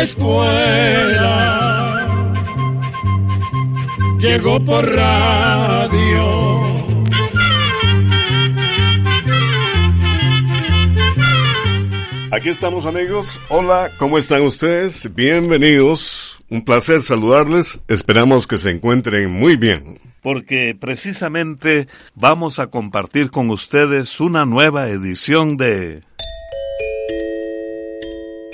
La escuela, llegó por radio. Aquí estamos amigos. Hola, ¿cómo están ustedes? Bienvenidos. Un placer saludarles. Esperamos que se encuentren muy bien. Porque precisamente vamos a compartir con ustedes una nueva edición de...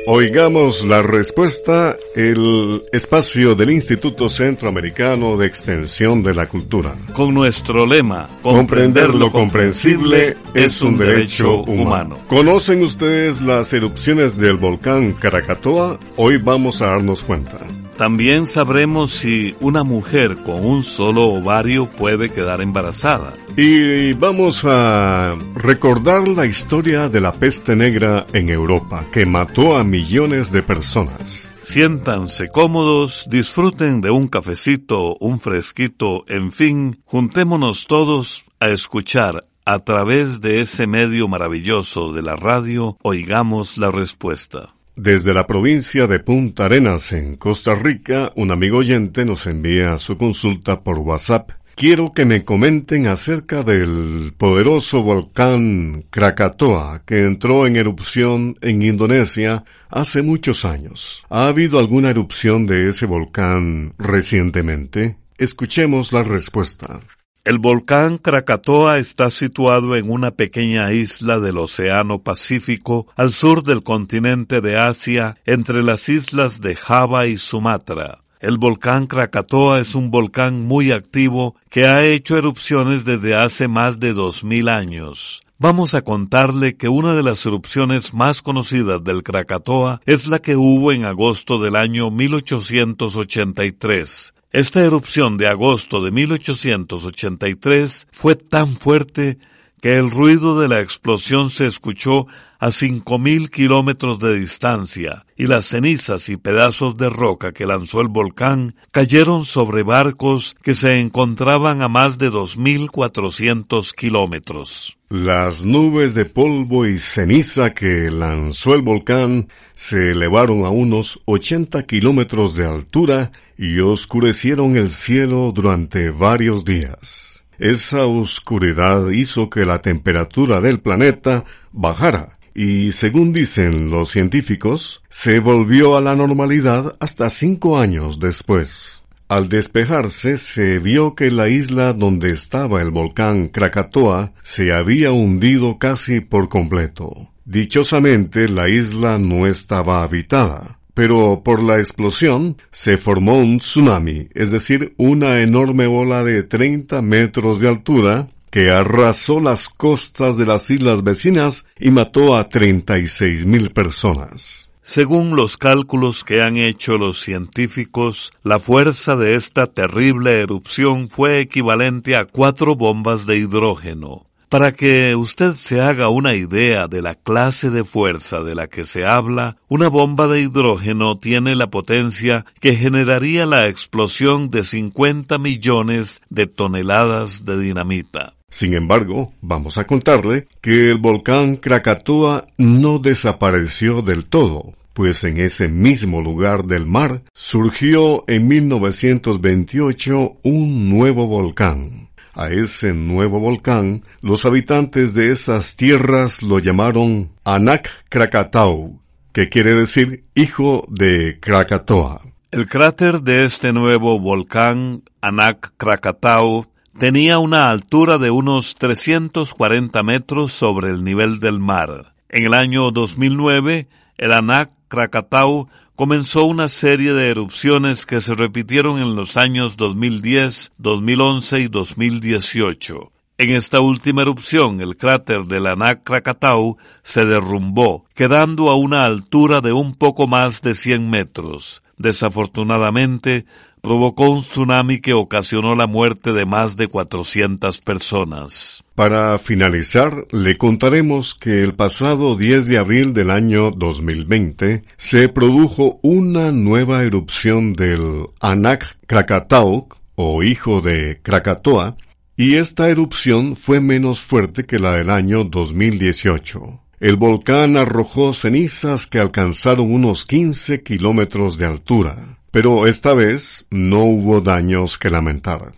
Oigamos la respuesta, el espacio del Instituto Centroamericano de Extensión de la Cultura. Con nuestro lema, comprender lo comprensible es un derecho humano. ¿Conocen ustedes las erupciones del volcán Caracatoa? Hoy vamos a darnos cuenta. También sabremos si una mujer con un solo ovario puede quedar embarazada. Y vamos a recordar la historia de la peste negra en Europa, que mató a millones de personas. Siéntanse cómodos, disfruten de un cafecito, un fresquito, en fin, juntémonos todos a escuchar a través de ese medio maravilloso de la radio, oigamos la respuesta. Desde la provincia de Punta Arenas, en Costa Rica, un amigo oyente nos envía su consulta por WhatsApp. Quiero que me comenten acerca del poderoso volcán Krakatoa que entró en erupción en Indonesia hace muchos años. ¿Ha habido alguna erupción de ese volcán recientemente? Escuchemos la respuesta. El volcán Krakatoa está situado en una pequeña isla del Océano Pacífico al sur del continente de Asia, entre las islas de Java y Sumatra. El volcán Krakatoa es un volcán muy activo que ha hecho erupciones desde hace más de dos mil años. Vamos a contarle que una de las erupciones más conocidas del Krakatoa es la que hubo en agosto del año 1883. Esta erupción de agosto de 1883 fue tan fuerte que el ruido de la explosión se escuchó a cinco mil kilómetros de distancia y las cenizas y pedazos de roca que lanzó el volcán cayeron sobre barcos que se encontraban a más de dos mil cuatrocientos kilómetros. Las nubes de polvo y ceniza que lanzó el volcán se elevaron a unos 80 kilómetros de altura y oscurecieron el cielo durante varios días. Esa oscuridad hizo que la temperatura del planeta bajara y, según dicen los científicos, se volvió a la normalidad hasta cinco años después. Al despejarse se vio que la isla donde estaba el volcán Krakatoa se había hundido casi por completo. Dichosamente la isla no estaba habitada, pero por la explosión se formó un tsunami, es decir, una enorme ola de 30 metros de altura que arrasó las costas de las islas vecinas y mató a 36 mil personas. Según los cálculos que han hecho los científicos, la fuerza de esta terrible erupción fue equivalente a cuatro bombas de hidrógeno. Para que usted se haga una idea de la clase de fuerza de la que se habla, una bomba de hidrógeno tiene la potencia que generaría la explosión de 50 millones de toneladas de dinamita. Sin embargo, vamos a contarle que el volcán Krakatoa no desapareció del todo, pues en ese mismo lugar del mar surgió en 1928 un nuevo volcán. A ese nuevo volcán, los habitantes de esas tierras lo llamaron Anak Krakatau, que quiere decir hijo de Krakatoa. El cráter de este nuevo volcán, Anak Krakatau, tenía una altura de unos 340 metros sobre el nivel del mar. En el año 2009, el Anak Krakatau comenzó una serie de erupciones que se repitieron en los años 2010, 2011 y 2018. En esta última erupción, el cráter del Anak Krakatau se derrumbó, quedando a una altura de un poco más de 100 metros. Desafortunadamente, provocó un tsunami que ocasionó la muerte de más de 400 personas. Para finalizar, le contaremos que el pasado 10 de abril del año 2020 se produjo una nueva erupción del Anak Krakatau, o hijo de Krakatoa, y esta erupción fue menos fuerte que la del año 2018. El volcán arrojó cenizas que alcanzaron unos 15 kilómetros de altura. Pero esta vez no hubo daños que lamentar.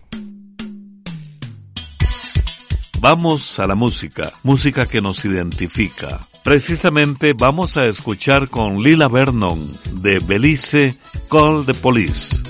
Vamos a la música, música que nos identifica. Precisamente vamos a escuchar con Lila Vernon de Belice Call the Police.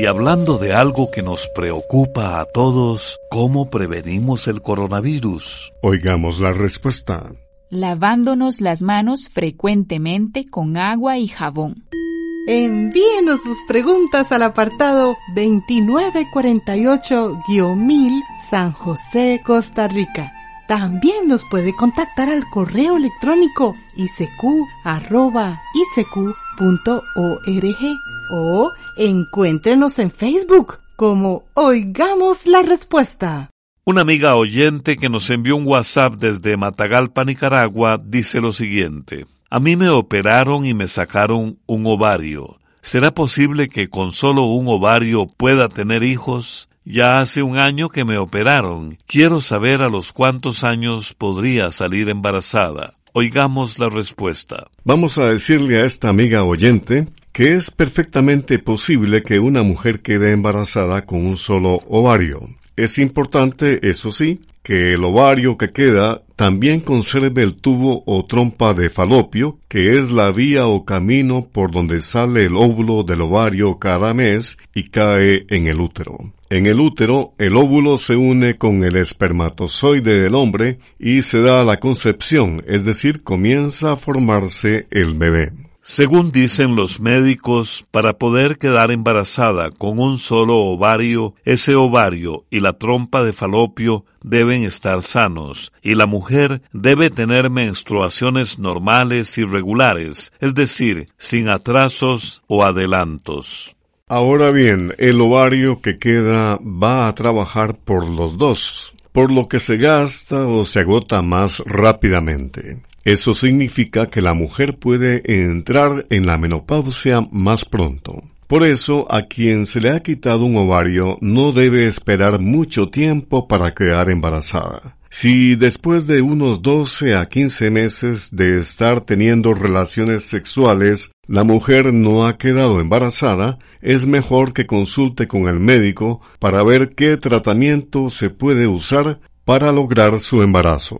Y hablando de algo que nos preocupa a todos, ¿cómo prevenimos el coronavirus? Oigamos la respuesta. Lavándonos las manos frecuentemente con agua y jabón. Envíenos sus preguntas al apartado 2948-1000 San José, Costa Rica. También nos puede contactar al correo electrónico isq.org o encuéntrenos en Facebook como Oigamos la Respuesta. Una amiga oyente que nos envió un WhatsApp desde Matagalpa, Nicaragua, dice lo siguiente. A mí me operaron y me sacaron un ovario. ¿Será posible que con solo un ovario pueda tener hijos? Ya hace un año que me operaron. Quiero saber a los cuántos años podría salir embarazada. Oigamos la respuesta. Vamos a decirle a esta amiga oyente que es perfectamente posible que una mujer quede embarazada con un solo ovario. Es importante, eso sí, que el ovario que queda también conserve el tubo o trompa de falopio, que es la vía o camino por donde sale el óvulo del ovario cada mes y cae en el útero. En el útero, el óvulo se une con el espermatozoide del hombre y se da la concepción, es decir, comienza a formarse el bebé. Según dicen los médicos, para poder quedar embarazada con un solo ovario, ese ovario y la trompa de falopio deben estar sanos, y la mujer debe tener menstruaciones normales y regulares, es decir, sin atrasos o adelantos. Ahora bien, el ovario que queda va a trabajar por los dos, por lo que se gasta o se agota más rápidamente. Eso significa que la mujer puede entrar en la menopausia más pronto. Por eso, a quien se le ha quitado un ovario no debe esperar mucho tiempo para quedar embarazada. Si después de unos 12 a 15 meses de estar teniendo relaciones sexuales, la mujer no ha quedado embarazada, es mejor que consulte con el médico para ver qué tratamiento se puede usar para lograr su embarazo.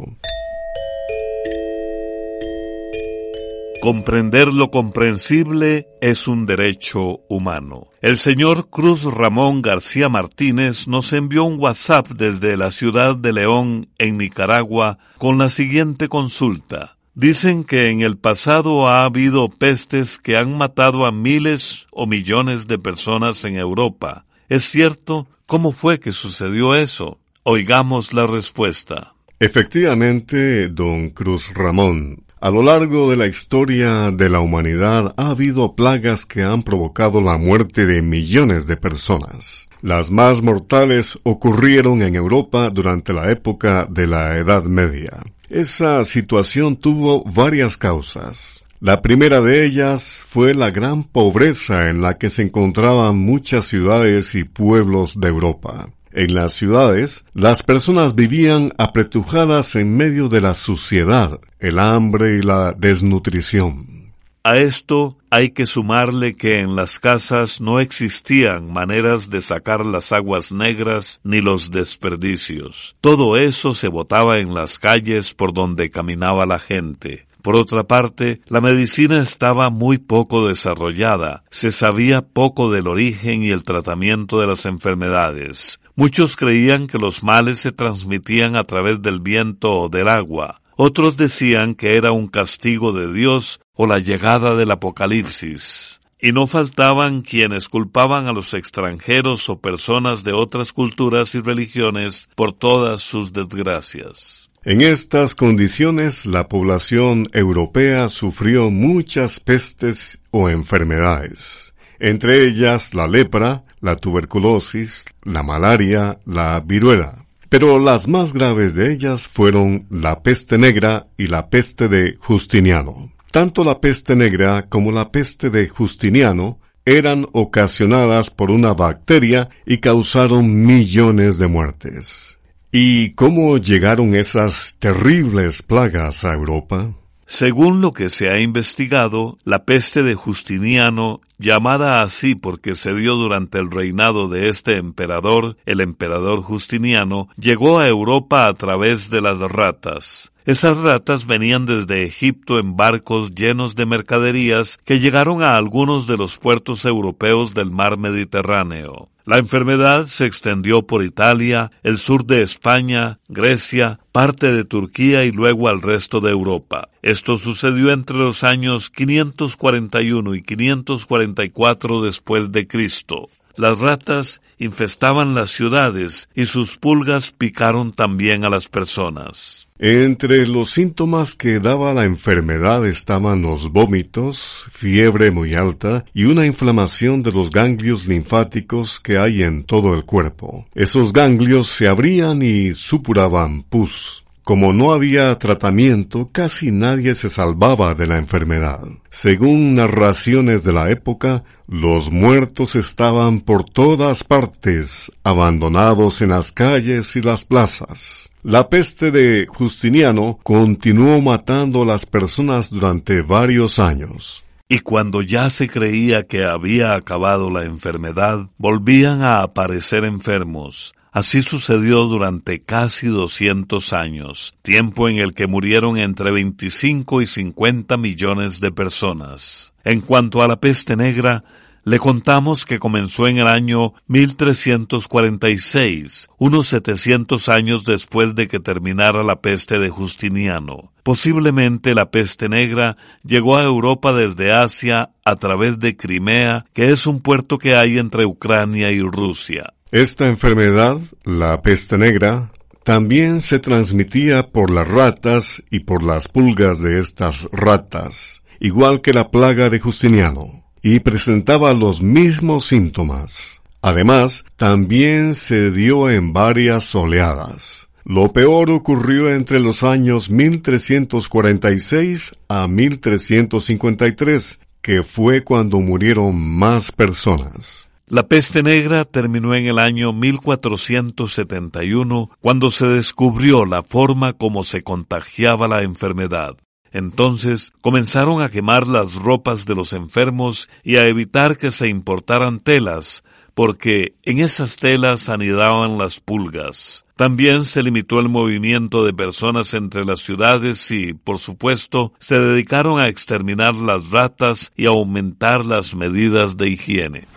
Comprender lo comprensible es un derecho humano. El señor Cruz Ramón García Martínez nos envió un WhatsApp desde la ciudad de León, en Nicaragua, con la siguiente consulta. Dicen que en el pasado ha habido pestes que han matado a miles o millones de personas en Europa. ¿Es cierto? ¿Cómo fue que sucedió eso? Oigamos la respuesta. Efectivamente, don Cruz Ramón, a lo largo de la historia de la humanidad ha habido plagas que han provocado la muerte de millones de personas. Las más mortales ocurrieron en Europa durante la época de la Edad Media. Esa situación tuvo varias causas. La primera de ellas fue la gran pobreza en la que se encontraban muchas ciudades y pueblos de Europa. En las ciudades, las personas vivían apretujadas en medio de la suciedad, el hambre y la desnutrición. A esto hay que sumarle que en las casas no existían maneras de sacar las aguas negras ni los desperdicios. Todo eso se botaba en las calles por donde caminaba la gente. Por otra parte, la medicina estaba muy poco desarrollada, se sabía poco del origen y el tratamiento de las enfermedades. Muchos creían que los males se transmitían a través del viento o del agua. Otros decían que era un castigo de Dios o la llegada del Apocalipsis. Y no faltaban quienes culpaban a los extranjeros o personas de otras culturas y religiones por todas sus desgracias. En estas condiciones la población europea sufrió muchas pestes o enfermedades, entre ellas la lepra, la tuberculosis, la malaria, la viruela. Pero las más graves de ellas fueron la peste negra y la peste de Justiniano. Tanto la peste negra como la peste de Justiniano eran ocasionadas por una bacteria y causaron millones de muertes. ¿Y cómo llegaron esas terribles plagas a Europa? Según lo que se ha investigado, la peste de Justiniano, llamada así porque se dio durante el reinado de este emperador, el emperador Justiniano, llegó a Europa a través de las ratas. Esas ratas venían desde Egipto en barcos llenos de mercaderías que llegaron a algunos de los puertos europeos del mar Mediterráneo. La enfermedad se extendió por Italia, el sur de España, Grecia, parte de Turquía y luego al resto de Europa. Esto sucedió entre los años 541 y 544 después de Cristo. Las ratas infestaban las ciudades y sus pulgas picaron también a las personas. Entre los síntomas que daba la enfermedad estaban los vómitos, fiebre muy alta y una inflamación de los ganglios linfáticos que hay en todo el cuerpo. Esos ganglios se abrían y supuraban pus. Como no había tratamiento, casi nadie se salvaba de la enfermedad. Según narraciones de la época, los muertos estaban por todas partes, abandonados en las calles y las plazas. La peste de Justiniano continuó matando a las personas durante varios años. Y cuando ya se creía que había acabado la enfermedad, volvían a aparecer enfermos. Así sucedió durante casi 200 años, tiempo en el que murieron entre 25 y 50 millones de personas. En cuanto a la peste negra, le contamos que comenzó en el año 1346, unos 700 años después de que terminara la peste de Justiniano. Posiblemente la peste negra llegó a Europa desde Asia a través de Crimea, que es un puerto que hay entre Ucrania y Rusia. Esta enfermedad, la peste negra, también se transmitía por las ratas y por las pulgas de estas ratas, igual que la plaga de Justiniano y presentaba los mismos síntomas. Además, también se dio en varias oleadas. Lo peor ocurrió entre los años 1346 a 1353, que fue cuando murieron más personas. La peste negra terminó en el año 1471, cuando se descubrió la forma como se contagiaba la enfermedad. Entonces comenzaron a quemar las ropas de los enfermos y a evitar que se importaran telas, porque en esas telas anidaban las pulgas. También se limitó el movimiento de personas entre las ciudades y, por supuesto, se dedicaron a exterminar las ratas y aumentar las medidas de higiene.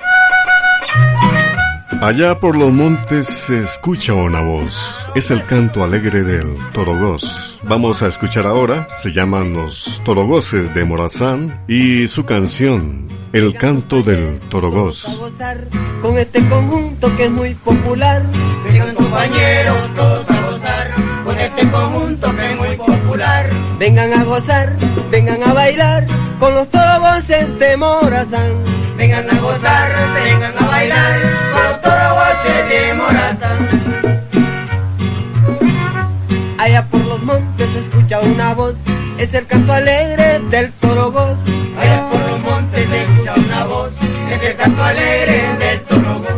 Allá por los montes se escucha una voz. Es el canto alegre del torogós. Vamos a escuchar ahora, se llaman los torogoses de Morazán y su canción, El canto del torogós. Con este conjunto que es muy popular. Vengan compañeros todos a gozar con este conjunto que es muy popular. Vengan a gozar, vengan a bailar con los torogoces de Morazán vengan a gozar, vengan a bailar escucha una voz, es el canto alegre del torogoz. Allá por los montes se escucha una voz, es el canto alegre del torogoz.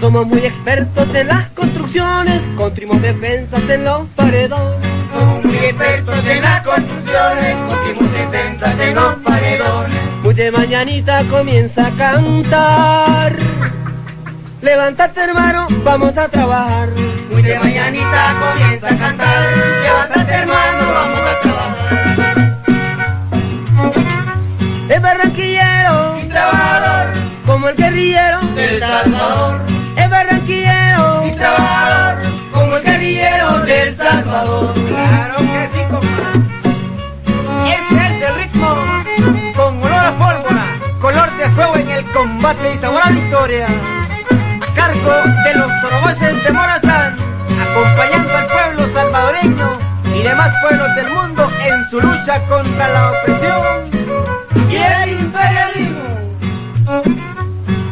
Somos muy expertos en las construcciones, construimos defensas en los paredones. Somos muy expertos en las construcciones, construimos defensas en los paredones. Muy de mañanita comienza a cantar. Levántate hermano, vamos a trabajar. Muy de mañanita comienza a cantar. Levántate hermano, vamos a trabajar. Es barranquillero y trabajador, como el guerrillero del Salvador. Es barranquillero y trabajador, como el guerrillero del Salvador. Claro que sí, compadre. Ese es el ritmo con olor a pólvora, color de fuego en el combate y sabor a victoria. Cargo de los torogoces de Morazán, acompañando al pueblo salvadoreño y demás pueblos del mundo en su lucha contra la opresión y el imperialismo.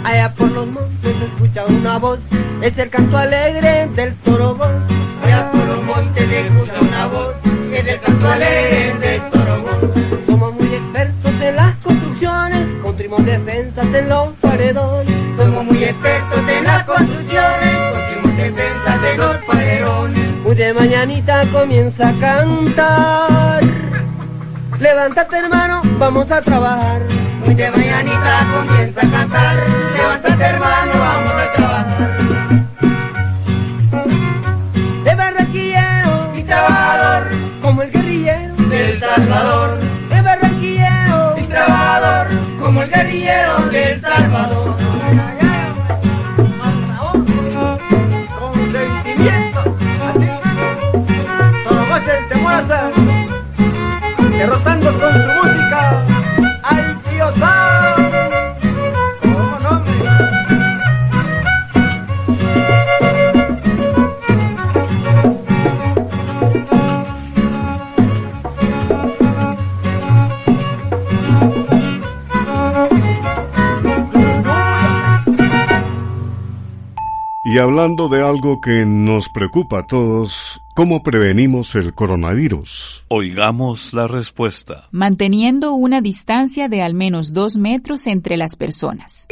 Allá por los montes se escucha una voz, es el canto alegre del torogón. Allá por los montes se escucha una voz, es el canto alegre del torogón. Somos muy expertos en las construcciones, construimos defensas en los paredones. Somos muy expertos en construcciones, los paredones. Muy de mañanita comienza a cantar. Levántate hermano, vamos a trabajar. Muy de mañanita comienza a cantar. Levántate hermano, vamos a trabajar. Hablando de algo que nos preocupa a todos, ¿cómo prevenimos el coronavirus? Oigamos la respuesta. Manteniendo una distancia de al menos dos metros entre las personas.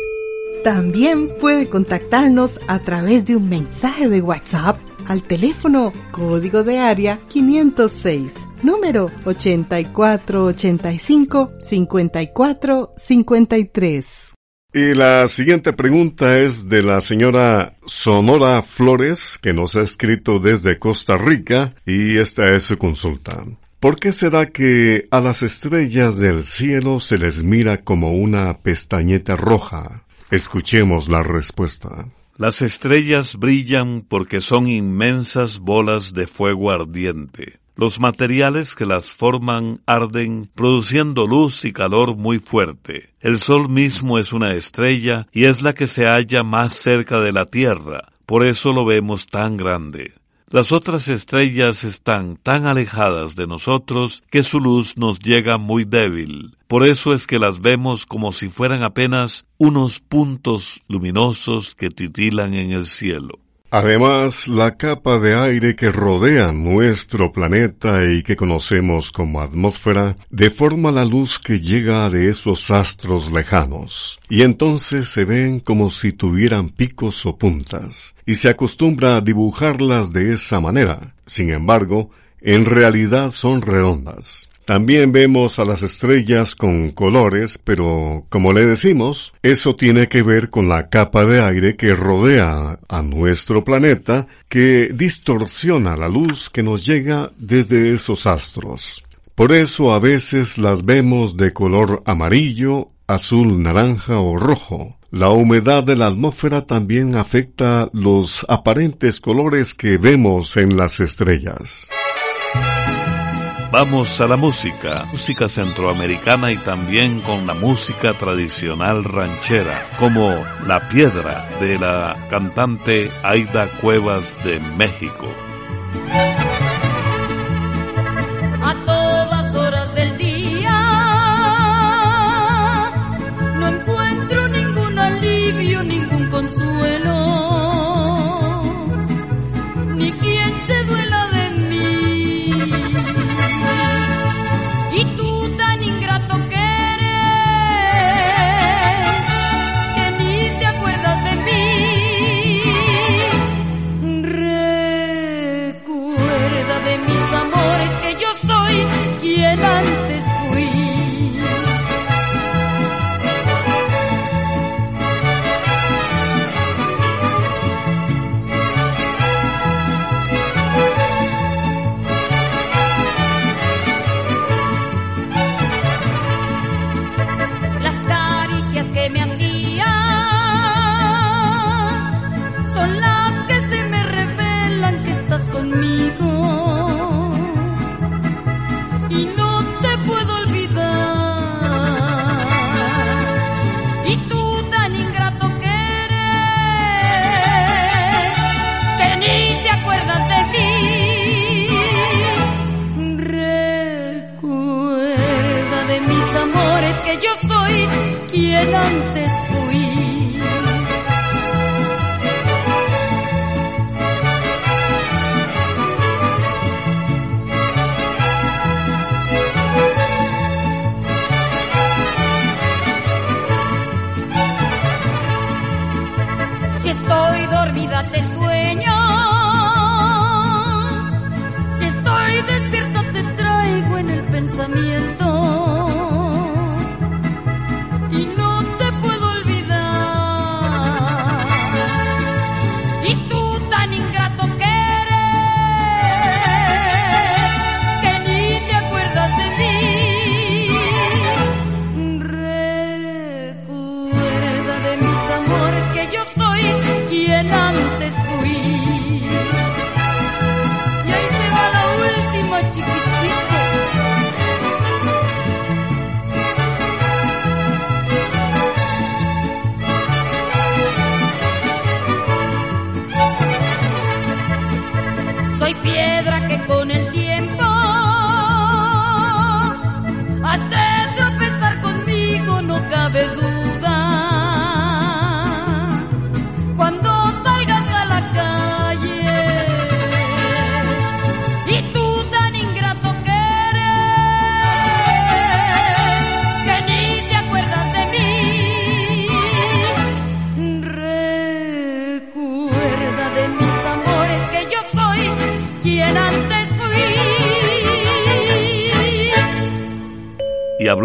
También puede contactarnos a través de un mensaje de WhatsApp al teléfono código de área 506, número 8485-5453. Y la siguiente pregunta es de la señora Sonora Flores, que nos ha escrito desde Costa Rica, y esta es su consulta. ¿Por qué será que a las estrellas del cielo se les mira como una pestañeta roja? Escuchemos la respuesta. Las estrellas brillan porque son inmensas bolas de fuego ardiente. Los materiales que las forman arden, produciendo luz y calor muy fuerte. El Sol mismo es una estrella y es la que se halla más cerca de la Tierra, por eso lo vemos tan grande. Las otras estrellas están tan alejadas de nosotros que su luz nos llega muy débil. Por eso es que las vemos como si fueran apenas unos puntos luminosos que titilan en el cielo. Además, la capa de aire que rodea nuestro planeta y que conocemos como atmósfera deforma la luz que llega de esos astros lejanos, y entonces se ven como si tuvieran picos o puntas, y se acostumbra a dibujarlas de esa manera. Sin embargo, en realidad son redondas. También vemos a las estrellas con colores, pero como le decimos, eso tiene que ver con la capa de aire que rodea a nuestro planeta que distorsiona la luz que nos llega desde esos astros. Por eso a veces las vemos de color amarillo, azul, naranja o rojo. La humedad de la atmósfera también afecta los aparentes colores que vemos en las estrellas. Vamos a la música, música centroamericana y también con la música tradicional ranchera, como La Piedra de la cantante Aida Cuevas de México.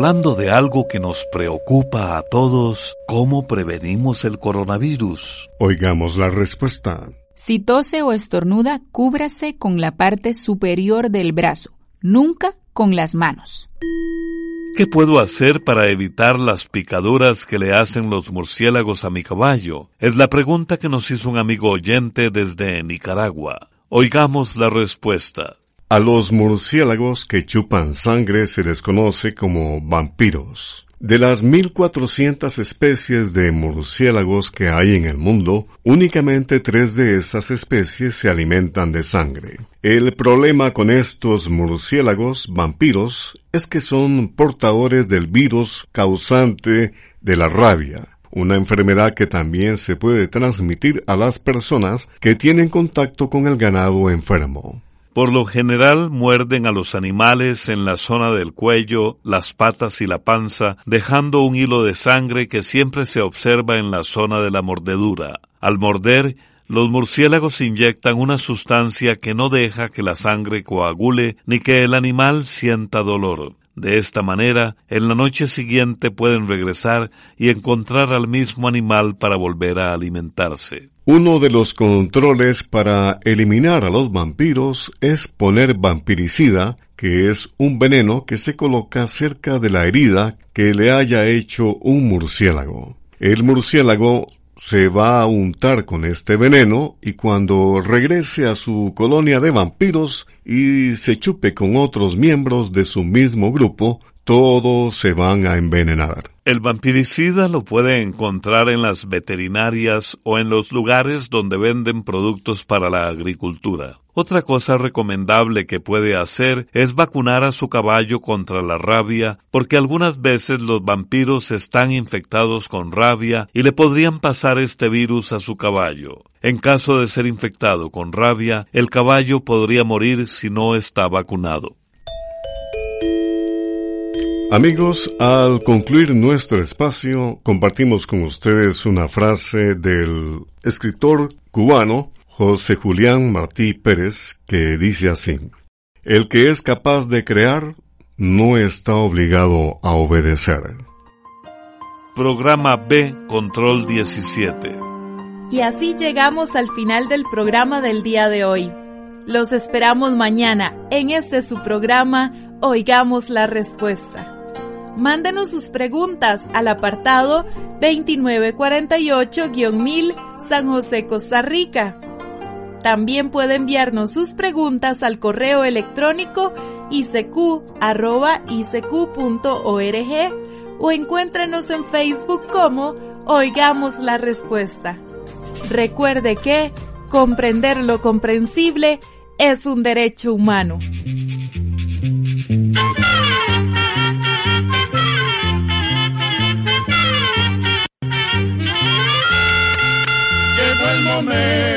Hablando de algo que nos preocupa a todos, ¿cómo prevenimos el coronavirus? Oigamos la respuesta. Si tose o estornuda, cúbrase con la parte superior del brazo, nunca con las manos. ¿Qué puedo hacer para evitar las picaduras que le hacen los murciélagos a mi caballo? Es la pregunta que nos hizo un amigo oyente desde Nicaragua. Oigamos la respuesta. A los murciélagos que chupan sangre se les conoce como vampiros. De las 1400 especies de murciélagos que hay en el mundo, únicamente tres de esas especies se alimentan de sangre. El problema con estos murciélagos vampiros es que son portadores del virus causante de la rabia, una enfermedad que también se puede transmitir a las personas que tienen contacto con el ganado enfermo. Por lo general muerden a los animales en la zona del cuello, las patas y la panza, dejando un hilo de sangre que siempre se observa en la zona de la mordedura. Al morder, los murciélagos inyectan una sustancia que no deja que la sangre coagule ni que el animal sienta dolor. De esta manera, en la noche siguiente pueden regresar y encontrar al mismo animal para volver a alimentarse. Uno de los controles para eliminar a los vampiros es poner vampiricida, que es un veneno que se coloca cerca de la herida que le haya hecho un murciélago. El murciélago se va a untar con este veneno y cuando regrese a su colonia de vampiros y se chupe con otros miembros de su mismo grupo, todos se van a envenenar. El vampiricida lo puede encontrar en las veterinarias o en los lugares donde venden productos para la agricultura. Otra cosa recomendable que puede hacer es vacunar a su caballo contra la rabia, porque algunas veces los vampiros están infectados con rabia y le podrían pasar este virus a su caballo. En caso de ser infectado con rabia, el caballo podría morir si no está vacunado. Amigos, al concluir nuestro espacio, compartimos con ustedes una frase del escritor cubano José Julián Martí Pérez que dice así, El que es capaz de crear no está obligado a obedecer. Programa B, Control 17. Y así llegamos al final del programa del día de hoy. Los esperamos mañana en este su programa Oigamos la Respuesta. Mándenos sus preguntas al apartado 2948-1000 San José, Costa Rica. También puede enviarnos sus preguntas al correo electrónico isq.org o encuéntrenos en Facebook como Oigamos la Respuesta. Recuerde que comprender lo comprensible es un derecho humano. el momento